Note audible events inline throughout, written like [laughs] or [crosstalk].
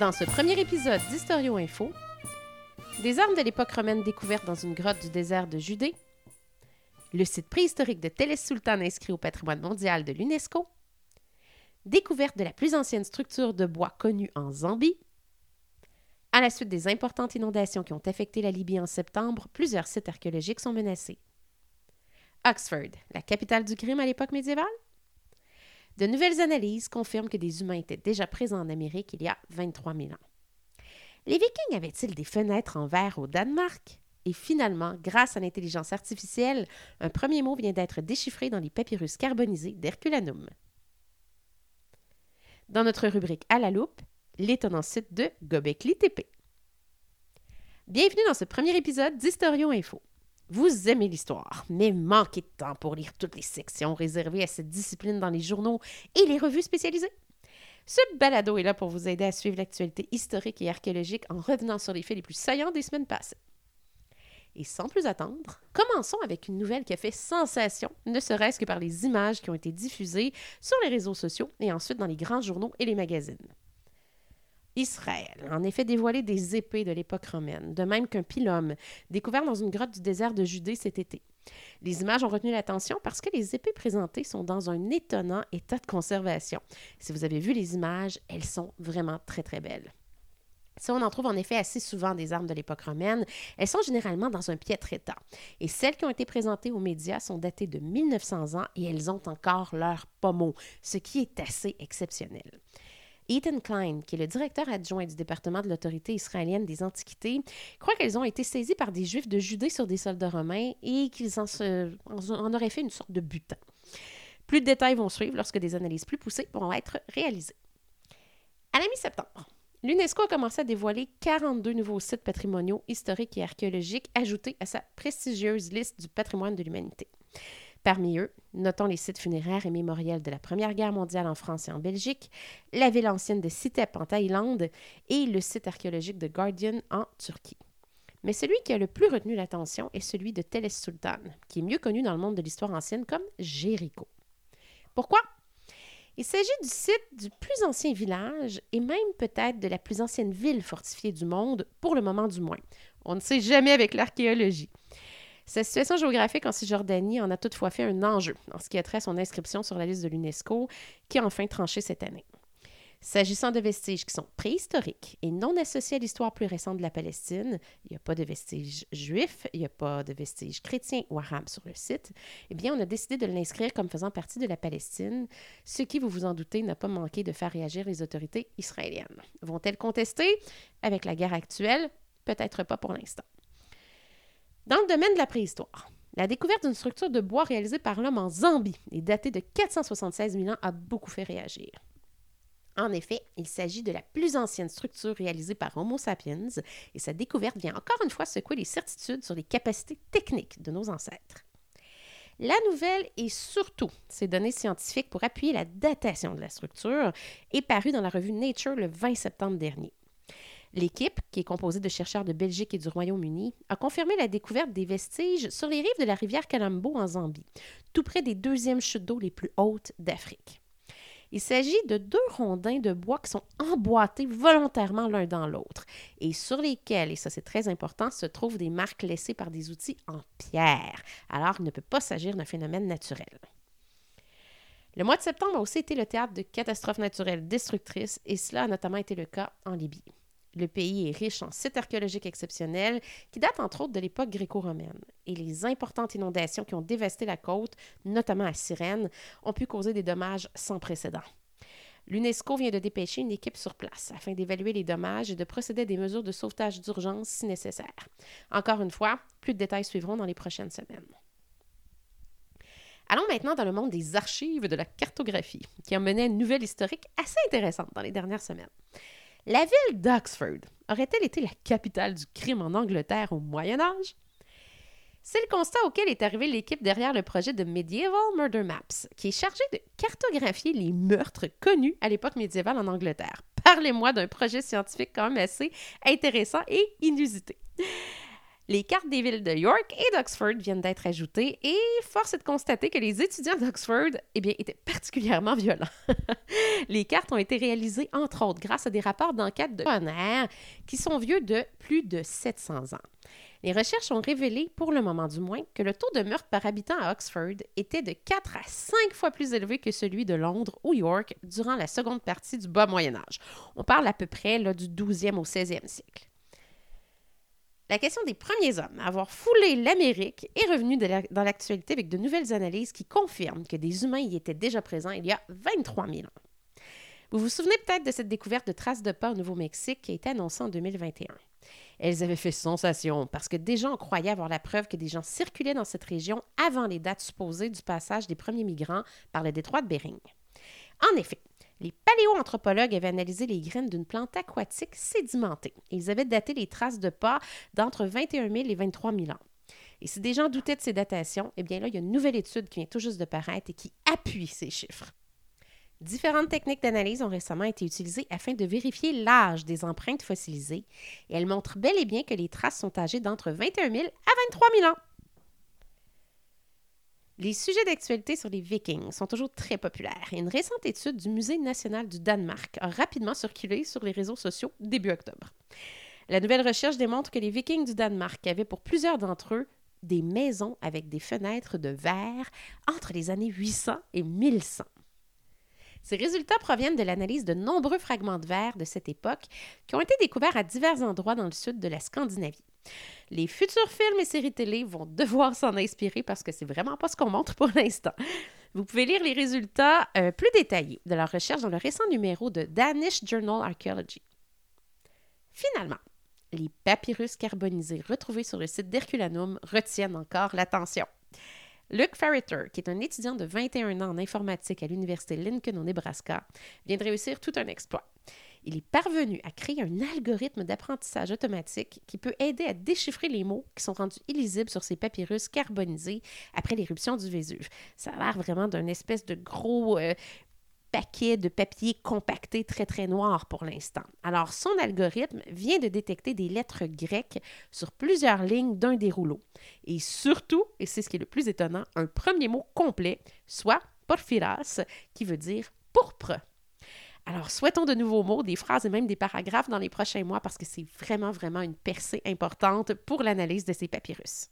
Dans ce premier épisode d'Historio Info, des armes de l'époque romaine découvertes dans une grotte du désert de Judée, le site préhistorique de Télé Sultan inscrit au patrimoine mondial de l'UNESCO, découverte de la plus ancienne structure de bois connue en Zambie, à la suite des importantes inondations qui ont affecté la Libye en septembre, plusieurs sites archéologiques sont menacés. Oxford, la capitale du crime à l'époque médiévale, de nouvelles analyses confirment que des humains étaient déjà présents en Amérique il y a 23 000 ans. Les Vikings avaient-ils des fenêtres en verre au Danemark? Et finalement, grâce à l'intelligence artificielle, un premier mot vient d'être déchiffré dans les papyrus carbonisés d'Herculanum. Dans notre rubrique À la loupe, l'étonnant site de Gobekli Tepe. Bienvenue dans ce premier épisode d'Historio Info. Vous aimez l'histoire, mais manquez de temps pour lire toutes les sections réservées à cette discipline dans les journaux et les revues spécialisées. Ce balado est là pour vous aider à suivre l'actualité historique et archéologique en revenant sur les faits les plus saillants des semaines passées. Et sans plus attendre, commençons avec une nouvelle qui a fait sensation, ne serait-ce que par les images qui ont été diffusées sur les réseaux sociaux et ensuite dans les grands journaux et les magazines. Israël en effet dévoilé des épées de l'époque romaine, de même qu'un pylôme découvert dans une grotte du désert de Judée cet été. Les images ont retenu l'attention parce que les épées présentées sont dans un étonnant état de conservation. Si vous avez vu les images, elles sont vraiment très très belles. Si on en trouve en effet assez souvent des armes de l'époque romaine, elles sont généralement dans un piètre état. Et celles qui ont été présentées aux médias sont datées de 1900 ans et elles ont encore leur pommeau, ce qui est assez exceptionnel. Ethan Klein, qui est le directeur adjoint du département de l'autorité israélienne des Antiquités, croit qu'elles ont été saisies par des Juifs de Judée sur des soldats romains et qu'ils en, en, auraient fait une sorte de butin. Plus de détails vont suivre lorsque des analyses plus poussées pourront être réalisées. À la mi-septembre, l'UNESCO a commencé à dévoiler 42 nouveaux sites patrimoniaux historiques et archéologiques ajoutés à sa prestigieuse liste du patrimoine de l'humanité. Parmi eux, notons les sites funéraires et mémoriels de la Première Guerre mondiale en France et en Belgique, la ville ancienne de Sitep en Thaïlande et le site archéologique de Guardian en Turquie. Mais celui qui a le plus retenu l'attention est celui de Télé Sultan, qui est mieux connu dans le monde de l'histoire ancienne comme Jéricho. Pourquoi? Il s'agit du site du plus ancien village et même peut-être de la plus ancienne ville fortifiée du monde, pour le moment du moins. On ne sait jamais avec l'archéologie. Sa situation géographique en Cisjordanie en a toutefois fait un enjeu en ce qui a trait à son inscription sur la liste de l'UNESCO, qui a enfin tranché cette année. S'agissant de vestiges qui sont préhistoriques et non associés à l'histoire plus récente de la Palestine, il n'y a pas de vestiges juifs, il n'y a pas de vestiges chrétiens ou arabes sur le site, eh bien, on a décidé de l'inscrire comme faisant partie de la Palestine, ce qui, vous vous en doutez, n'a pas manqué de faire réagir les autorités israéliennes. Vont-elles contester? Avec la guerre actuelle, peut-être pas pour l'instant. Dans le domaine de la préhistoire, la découverte d'une structure de bois réalisée par l'homme en Zambie et datée de 476 000 ans a beaucoup fait réagir. En effet, il s'agit de la plus ancienne structure réalisée par Homo sapiens et sa découverte vient encore une fois secouer les certitudes sur les capacités techniques de nos ancêtres. La nouvelle et surtout ces données scientifiques pour appuyer la datation de la structure est parue dans la revue Nature le 20 septembre dernier. L'équipe, qui est composée de chercheurs de Belgique et du Royaume-Uni, a confirmé la découverte des vestiges sur les rives de la rivière Kalambo en Zambie, tout près des deuxièmes chutes d'eau les plus hautes d'Afrique. Il s'agit de deux rondins de bois qui sont emboîtés volontairement l'un dans l'autre et sur lesquels, et ça c'est très important, se trouvent des marques laissées par des outils en pierre. Alors il ne peut pas s'agir d'un phénomène naturel. Le mois de septembre a aussi été le théâtre de catastrophes naturelles destructrices et cela a notamment été le cas en Libye. Le pays est riche en sites archéologiques exceptionnels qui datent entre autres de l'époque gréco-romaine. Et les importantes inondations qui ont dévasté la côte, notamment à Cyrène, ont pu causer des dommages sans précédent. L'UNESCO vient de dépêcher une équipe sur place afin d'évaluer les dommages et de procéder à des mesures de sauvetage d'urgence si nécessaire. Encore une fois, plus de détails suivront dans les prochaines semaines. Allons maintenant dans le monde des archives de la cartographie, qui a mené une nouvelle historique assez intéressante dans les dernières semaines. La ville d'Oxford aurait-elle été la capitale du crime en Angleterre au Moyen Âge? C'est le constat auquel est arrivée l'équipe derrière le projet de Medieval Murder Maps, qui est chargé de cartographier les meurtres connus à l'époque médiévale en Angleterre. Parlez-moi d'un projet scientifique quand même assez intéressant et inusité. Les cartes des villes de York et d'Oxford viennent d'être ajoutées et force est de constater que les étudiants d'Oxford eh bien, étaient particulièrement violents. [laughs] Les cartes ont été réalisées, entre autres, grâce à des rapports d'enquête de Conner qui sont vieux de plus de 700 ans. Les recherches ont révélé, pour le moment du moins, que le taux de meurtre par habitant à Oxford était de 4 à 5 fois plus élevé que celui de Londres ou York durant la seconde partie du bas Moyen Âge. On parle à peu près là, du 12e au 16e siècle. La question des premiers hommes à avoir foulé l'Amérique est revenue dans l'actualité avec de nouvelles analyses qui confirment que des humains y étaient déjà présents il y a 23 000 ans. Vous vous souvenez peut-être de cette découverte de traces de pas au Nouveau-Mexique qui a été annoncée en 2021. Elles avaient fait sensation parce que des gens croyaient avoir la preuve que des gens circulaient dans cette région avant les dates supposées du passage des premiers migrants par le détroit de Bering. En effet, les paléoanthropologues avaient analysé les graines d'une plante aquatique sédimentée. Ils avaient daté les traces de pas d'entre 21 000 et 23 000 ans. Et si des gens doutaient de ces datations, eh bien là, il y a une nouvelle étude qui vient tout juste de paraître et qui appuie ces chiffres. Différentes techniques d'analyse ont récemment été utilisées afin de vérifier l'âge des empreintes fossilisées et elles montrent bel et bien que les traces sont âgées d'entre 21 000 à 23 000 ans. Les sujets d'actualité sur les Vikings sont toujours très populaires et une récente étude du Musée national du Danemark a rapidement circulé sur les réseaux sociaux début octobre. La nouvelle recherche démontre que les Vikings du Danemark avaient pour plusieurs d'entre eux des maisons avec des fenêtres de verre entre les années 800 et 1100. Ces résultats proviennent de l'analyse de nombreux fragments de verre de cette époque qui ont été découverts à divers endroits dans le sud de la Scandinavie. Les futurs films et séries télé vont devoir s'en inspirer parce que c'est vraiment pas ce qu'on montre pour l'instant. Vous pouvez lire les résultats euh, plus détaillés de leur recherche dans le récent numéro de Danish Journal Archaeology. Finalement, les papyrus carbonisés retrouvés sur le site d'Herculanum retiennent encore l'attention. Luke Ferreter, qui est un étudiant de 21 ans en informatique à l'Université Lincoln au Nebraska, vient de réussir tout un exploit. Il est parvenu à créer un algorithme d'apprentissage automatique qui peut aider à déchiffrer les mots qui sont rendus illisibles sur ces papyrus carbonisés après l'éruption du Vésuve. Ça a l'air vraiment d'un espèce de gros euh, paquet de papier compacté très très noir pour l'instant. Alors son algorithme vient de détecter des lettres grecques sur plusieurs lignes d'un des rouleaux. Et surtout, et c'est ce qui est le plus étonnant, un premier mot complet, soit porphyras, qui veut dire pourpre. Alors, souhaitons de nouveaux mots, des phrases et même des paragraphes dans les prochains mois parce que c'est vraiment, vraiment une percée importante pour l'analyse de ces papyrus.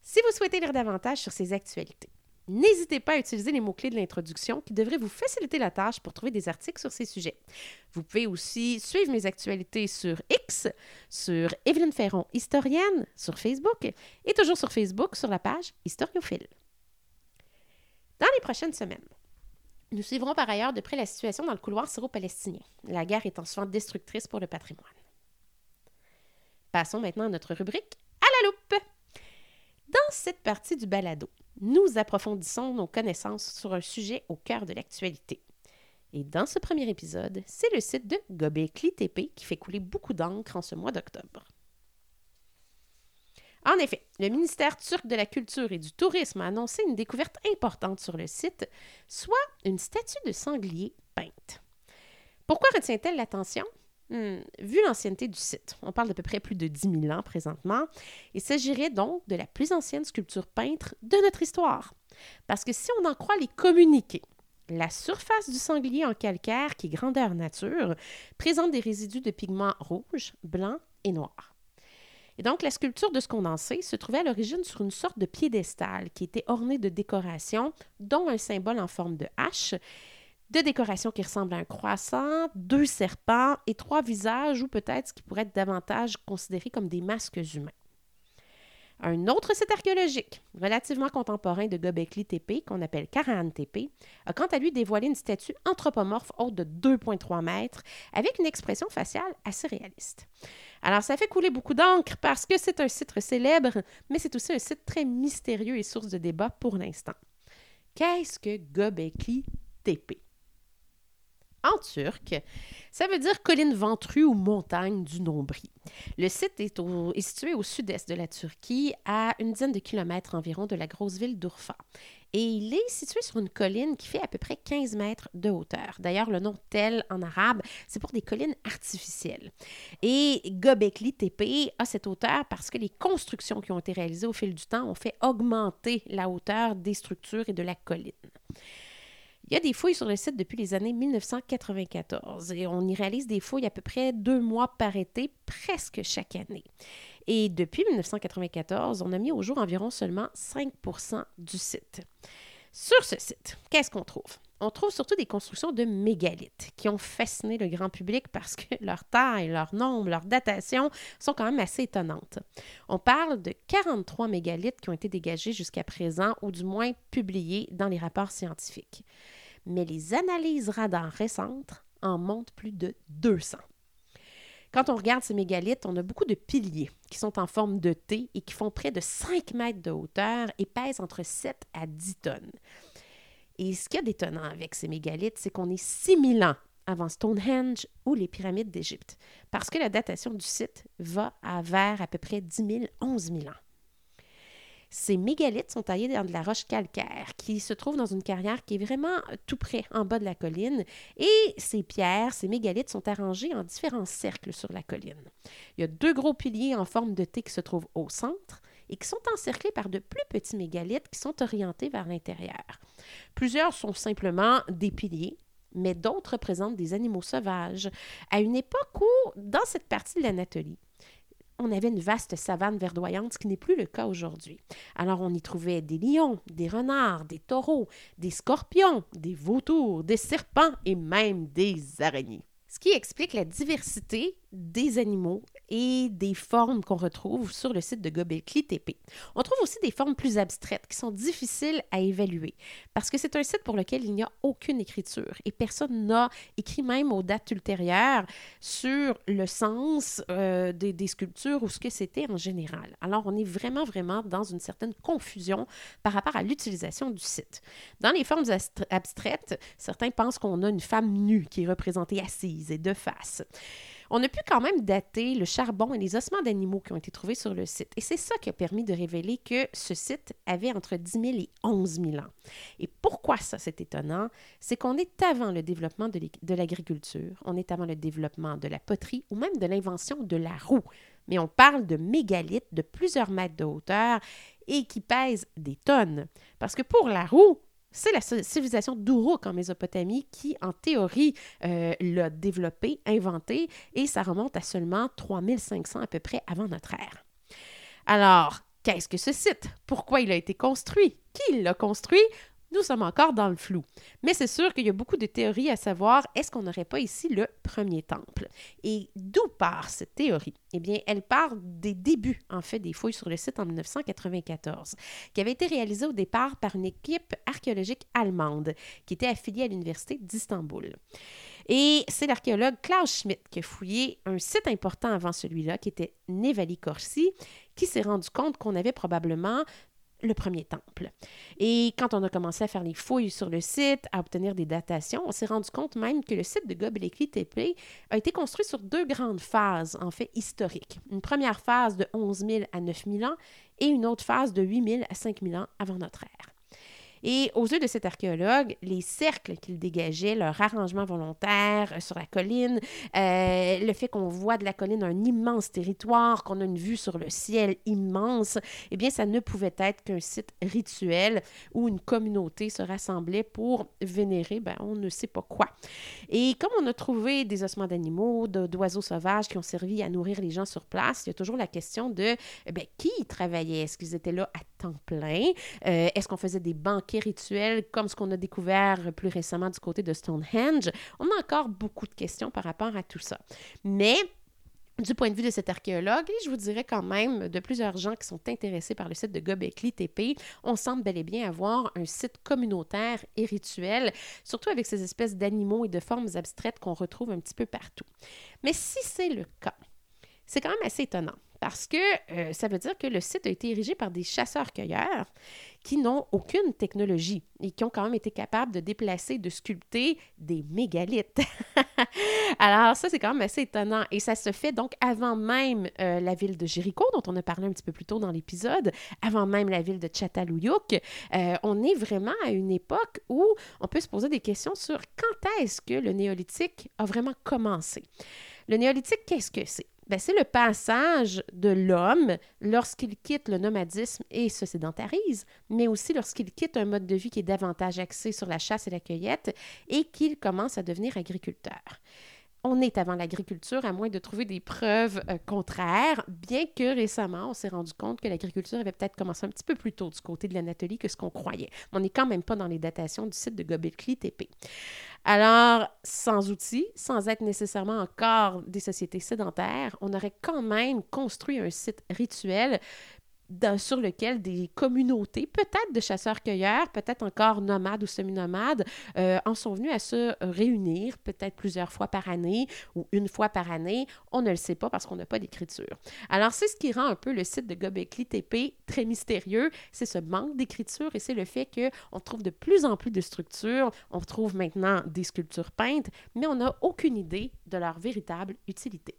Si vous souhaitez lire davantage sur ces actualités, N'hésitez pas à utiliser les mots-clés de l'introduction qui devraient vous faciliter la tâche pour trouver des articles sur ces sujets. Vous pouvez aussi suivre mes actualités sur X, sur Evelyne Ferron, historienne, sur Facebook et toujours sur Facebook sur la page Historiophile. Dans les prochaines semaines, nous suivrons par ailleurs de près la situation dans le couloir syro-palestinien, la guerre étant souvent destructrice pour le patrimoine. Passons maintenant à notre rubrique à la loupe. Cette partie du balado, nous approfondissons nos connaissances sur un sujet au cœur de l'actualité. Et dans ce premier épisode, c'est le site de Gobekli Tepe qui fait couler beaucoup d'encre en ce mois d'octobre. En effet, le ministère turc de la Culture et du Tourisme a annoncé une découverte importante sur le site, soit une statue de sanglier peinte. Pourquoi retient-elle l'attention? Hmm, vu l'ancienneté du site, on parle d'à peu près plus de 10 000 ans présentement, il s'agirait donc de la plus ancienne sculpture peintre de notre histoire. Parce que si on en croit les communiqués, la surface du sanglier en calcaire, qui est grandeur nature, présente des résidus de pigments rouges, blancs et noirs. Et donc, la sculpture de ce sait se trouvait à l'origine sur une sorte de piédestal qui était orné de décorations, dont un symbole en forme de hache, de décorations qui ressemblent à un croissant, deux serpents et trois visages ou peut-être ce qui pourrait être davantage considéré comme des masques humains. Un autre site archéologique, relativement contemporain de Göbekli Tepe, qu'on appelle Karahan Tepe, a quant à lui dévoilé une statue anthropomorphe haute de 2,3 mètres avec une expression faciale assez réaliste. Alors, ça fait couler beaucoup d'encre parce que c'est un site célèbre, mais c'est aussi un site très mystérieux et source de débat pour l'instant. Qu'est-ce que Göbekli Tepe? En turc. Ça veut dire colline ventrue ou montagne du nombril. Le site est, situé au sud-est de la Turquie, à une dizaine de kilomètres environ de la grosse ville d'Urfa. Et il est situé sur une colline qui fait à peu près 15 mètres de hauteur. D'ailleurs, le nom tel en arabe, c'est pour des collines artificielles. Et Göbekli Tepe a cette hauteur parce que les constructions qui ont été réalisées au fil du temps ont fait augmenter la hauteur des structures et de la colline. Il y a des fouilles sur le site depuis les années 1994 et on y réalise des fouilles à peu près deux mois par été, presque chaque année. Et depuis 1994, on a mis au jour environ seulement 5% du site. Sur ce site, qu'est-ce qu'on trouve? On trouve surtout des constructions de mégalithes qui ont fasciné le grand public parce que [laughs] leur taille, leur nombre, leur datation sont quand même assez étonnantes. On parle de 43 mégalithes qui ont été dégagés jusqu'à présent ou du moins publiés dans les rapports scientifiques. Mais les analyses radars récentes en montrent plus de 200. Quand on regarde ces mégalithes, on a beaucoup de piliers qui sont en forme de T et qui font près de 5 mètres de hauteur et pèsent entre 7 à 10 tonnes. Et ce qu'il y a d'étonnant avec ces mégalithes, c'est qu'on est 6000 ans avant Stonehenge ou les pyramides d'Égypte, parce que la datation du site va à vers à peu près 10 000, 11 000 ans. Ces mégalithes sont taillés dans de la roche calcaire qui se trouve dans une carrière qui est vraiment tout près en bas de la colline. Et ces pierres, ces mégalithes sont arrangés en différents cercles sur la colline. Il y a deux gros piliers en forme de T qui se trouvent au centre et qui sont encerclés par de plus petits mégalithes qui sont orientés vers l'intérieur. Plusieurs sont simplement des piliers, mais d'autres représentent des animaux sauvages, à une époque où, dans cette partie de l'Anatolie, on avait une vaste savane verdoyante, ce qui n'est plus le cas aujourd'hui. Alors on y trouvait des lions, des renards, des taureaux, des scorpions, des vautours, des serpents et même des araignées. Ce qui explique la diversité des animaux et des formes qu'on retrouve sur le site de Gobekli Tepe. On trouve aussi des formes plus abstraites qui sont difficiles à évaluer parce que c'est un site pour lequel il n'y a aucune écriture et personne n'a écrit même aux dates ultérieures sur le sens euh, des, des, sculptures ou ce que c'était en général. Alors on est vraiment, vraiment dans une certaine confusion par rapport à l'utilisation du site. Dans les formes abstraites, certains pensent qu'on a une femme nue qui est représentée assise et de face. On a pu quand même dater le charbon et les ossements d'animaux qui ont été trouvés sur le site. Et c'est ça qui a permis de révéler que ce site avait entre 10 000 et 11 000 ans. Et pourquoi ça, c'est étonnant? C'est qu'on est avant le développement de l'agriculture, on est avant le développement de la poterie ou même de l'invention de la roue. Mais on parle de mégalithes de plusieurs mètres de hauteur et qui pèsent des tonnes. Parce que pour la roue, c'est la civilisation d'Uruk en Mésopotamie qui, en théorie, euh, l'a développé, inventé, et ça remonte à seulement 3500 à peu près avant notre ère. Alors, qu'est-ce que ce site? Pourquoi il a été construit? Qui l'a construit? Nous sommes encore dans le flou. Mais c'est sûr qu'il y a beaucoup de théories à savoir est-ce qu'on n'aurait pas ici le premier temple? Et d'où part cette théorie? Eh bien, elle part des débuts, en fait, des fouilles sur le site en 1994, qui avait été réalisée au départ par une équipe archéologique allemande qui était affiliée à l'Université d'Istanbul. Et c'est l'archéologue Klaus Schmidt qui a fouillé un site important avant celui-là, qui était Nevali Corsi, qui s'est rendu compte qu'on avait probablement le premier temple. Et quand on a commencé à faire les fouilles sur le site, à obtenir des datations, on s'est rendu compte même que le site de Göbekli Tepe a été construit sur deux grandes phases, en fait, historiques. Une première phase de 11 000 à 9 000 ans et une autre phase de 8 000 à 5 000 ans avant notre ère. Et aux yeux de cet archéologue, les cercles qu'il dégageait, leur arrangement volontaire euh, sur la colline, euh, le fait qu'on voit de la colline un immense territoire, qu'on a une vue sur le ciel immense, eh bien, ça ne pouvait être qu'un site rituel où une communauté se rassemblait pour vénérer, ben, on ne sait pas quoi. Et comme on a trouvé des ossements d'animaux, d'oiseaux sauvages qui ont servi à nourrir les gens sur place, il y a toujours la question de bien, qui travaillait? Est-ce qu'ils étaient là à temps plein? Euh, est-ce qu'on faisait des banquets rituels comme ce qu'on a découvert plus récemment du côté de Stonehenge? On a encore beaucoup de questions par rapport à tout ça. Mais du point de vue de cet archéologue, et je vous dirais quand même de plusieurs gens qui sont intéressés par le site de Gobekli Tepe, on semble bel et bien avoir un site communautaire et rituel, surtout avec ces espèces d'animaux et de formes abstraites qu'on retrouve un petit peu partout. Mais si c'est le cas, c'est quand même assez étonnant parce que euh, ça veut dire que le site a été érigé par des chasseurs-cueilleurs qui n'ont aucune technologie et qui ont quand même été capables de déplacer, de sculpter des mégalithes. [laughs] Alors ça, c'est quand même assez étonnant. Et ça se fait donc avant même euh, la ville de Jéricho, dont on a parlé un petit peu plus tôt dans l'épisode, avant même la ville de Chatalouyuk. Euh, on est vraiment à une époque où on peut se poser des questions sur quand est-ce que le néolithique a vraiment commencé. Le néolithique, qu'est-ce que c'est? Ben, c'est le passage de l'homme lorsqu'il quitte le nomadisme et se sédentarise, mais aussi lorsqu'il quitte un mode de vie qui est davantage axé sur la chasse et la cueillette et qu'il commence à devenir agriculteur on est avant l'agriculture, à moins de trouver des preuves euh, contraires, bien que récemment, on s'est rendu compte que l'agriculture avait peut-être commencé un petit peu plus tôt du côté de l'Anatolie que ce qu'on croyait. on n'est quand même pas dans les datations du site de Göbekli Tepe. Alors, sans outils, sans être nécessairement encore des sociétés sédentaires, on aurait quand même construit un site rituel sur lequel des communautés, peut-être de chasseurs-cueilleurs, peut-être encore nomades ou semi-nomades, euh, en sont venus à se réunir, peut-être plusieurs fois par année ou une fois par année. On ne le sait pas parce qu'on n'a pas d'écriture. Alors, c'est ce qui rend un peu le site de Gobekli Tepe très mystérieux. C'est ce manque d'écriture et c'est le fait qu'on trouve de plus en plus de structures. On trouve maintenant des sculptures peintes, mais on n'a aucune idée de leur véritable utilité.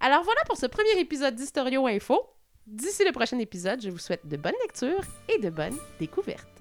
Alors voilà pour ce premier épisode d'Historio Info. D'ici le prochain épisode, je vous souhaite de bonnes lectures et de bonnes découvertes.